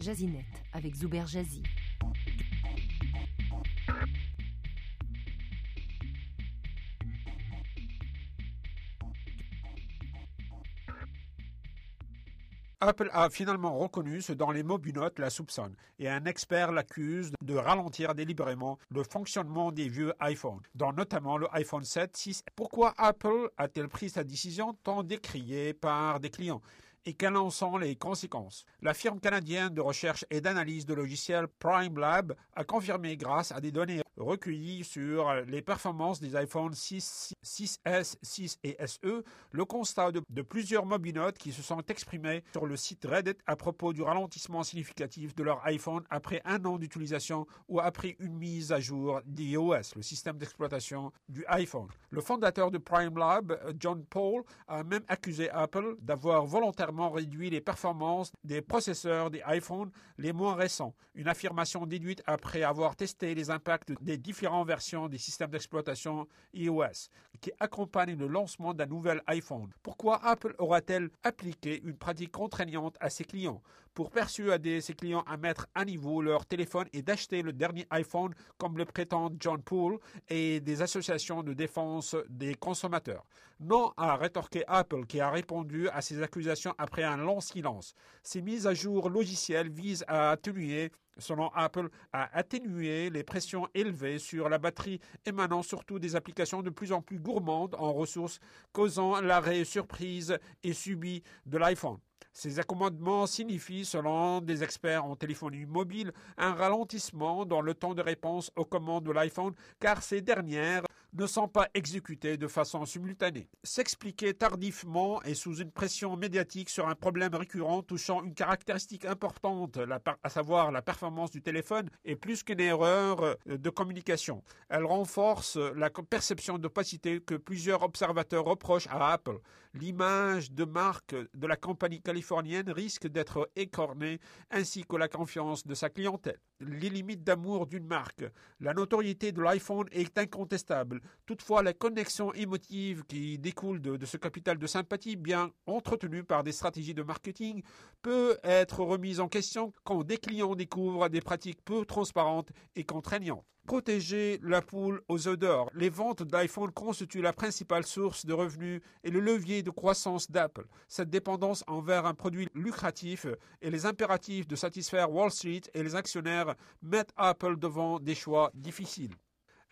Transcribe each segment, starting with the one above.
Jazinet avec Zuber Jazzy. Apple a finalement reconnu ce dont les mobinotes la soupçonnent et un expert l'accuse de ralentir délibérément le fonctionnement des vieux iPhones, dont notamment le iPhone 7, 6. Pourquoi Apple a-t-elle pris sa décision tant décriée par des clients? Et quelles en sont les conséquences. La firme canadienne de recherche et d'analyse de logiciels Prime Lab a confirmé grâce à des données recueillies sur les performances des iPhones 6, 6S, 6 et SE le constat de, de plusieurs mobinotes qui se sont exprimés sur le site Reddit à propos du ralentissement significatif de leur iPhone après un an d'utilisation ou après une mise à jour d'iOS, le système d'exploitation du iPhone. Le fondateur de Prime Lab, John Paul, a même accusé Apple d'avoir volontairement réduit les performances des processeurs des iPhones les moins récents, une affirmation déduite après avoir testé les impacts des différentes versions des systèmes d'exploitation iOS qui accompagnent le lancement d'un nouvel iPhone. Pourquoi Apple aura-t-elle appliqué une pratique contraignante à ses clients pour persuader ses clients à mettre à niveau leur téléphone et d'acheter le dernier iPhone comme le prétendent John Poole et des associations de défense des consommateurs? Non, a rétorqué Apple qui a répondu à ces accusations après un long silence. Ces mises à jour logicielles visent à atténuer selon Apple, à atténuer les pressions élevées sur la batterie émanant surtout des applications de plus en plus gourmandes en ressources, causant l'arrêt surprise et subi de l'iPhone. Ces accommodements signifient, selon des experts en téléphonie mobile, un ralentissement dans le temps de réponse aux commandes de l'iPhone car ces dernières ne sont pas exécutées de façon simultanée. S'expliquer tardivement et sous une pression médiatique sur un problème récurrent touchant une caractéristique importante, à savoir la performance du téléphone, est plus qu'une erreur de communication. Elle renforce la perception d'opacité que plusieurs observateurs reprochent à Apple. L'image de marque de la compagnie californienne risque d'être écornée ainsi que la confiance de sa clientèle. Les limites d'amour d'une marque. La notoriété de l'iPhone est incontestable. Toutefois, la connexion émotive qui découle de, de, ce capital de sympathie bien entretenu par des stratégies de marketing peut être remise en question quand des clients découvrent des pratiques peu transparentes et contraignantes. Protéger la poule aux odeurs. Les ventes d'iPhone constituent la principale source de revenus et le levier de croissance d'Apple. Cette dépendance envers un produit lucratif et les impératifs de satisfaire Wall Street et les actionnaires mettent Apple devant des choix difficiles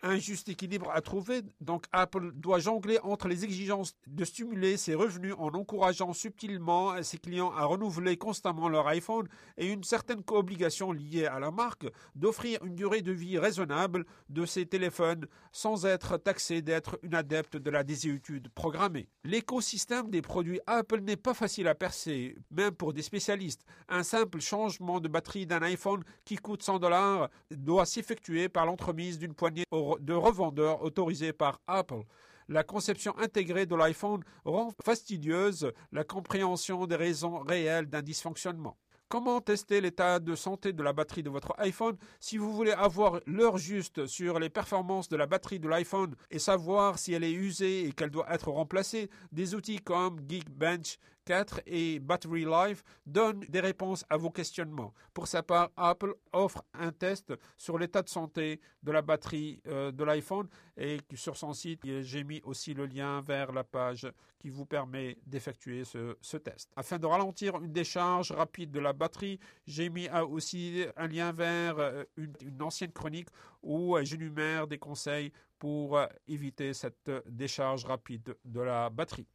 un juste équilibre à trouver. Donc Apple doit jongler entre les exigences de stimuler ses revenus en encourageant subtilement ses clients à renouveler constamment leur iPhone et une certaine obligation liée à la marque d'offrir une durée de vie raisonnable de ses téléphones sans être taxé d'être une adepte de la désuétude programmée. L'écosystème des produits Apple n'est pas facile à percer, même pour des spécialistes. Un simple changement de batterie d'un iPhone qui coûte 100 dollars doit s'effectuer par l'entremise d'une poignée de revendeurs autorisés par Apple. La conception intégrée de l'iPhone rend fastidieuse la compréhension des raisons réelles d'un dysfonctionnement. Comment tester l'état de santé de la batterie de votre iPhone Si vous voulez avoir l'heure juste sur les performances de la batterie de l'iPhone et savoir si elle est usée et qu'elle doit être remplacée, des outils comme Geekbench 4 et Battery Life donnent des réponses à vos questionnements. Pour sa part, Apple offre un test sur l'état de santé de la batterie euh, de l'iPhone et sur son site, j'ai mis aussi le lien vers la page qui vous permet d'effectuer ce, test. Afin de ralentir une décharge rapide de la batterie, j'ai mis aussi un lien vers euh, une, une ancienne chronique où j'énumère des conseils pour éviter cette décharge rapide de la batterie.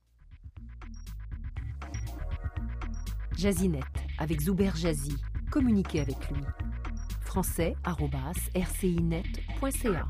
Jazinet avec Zuber Jazzy. Communiquez avec lui. français.rcinet.ca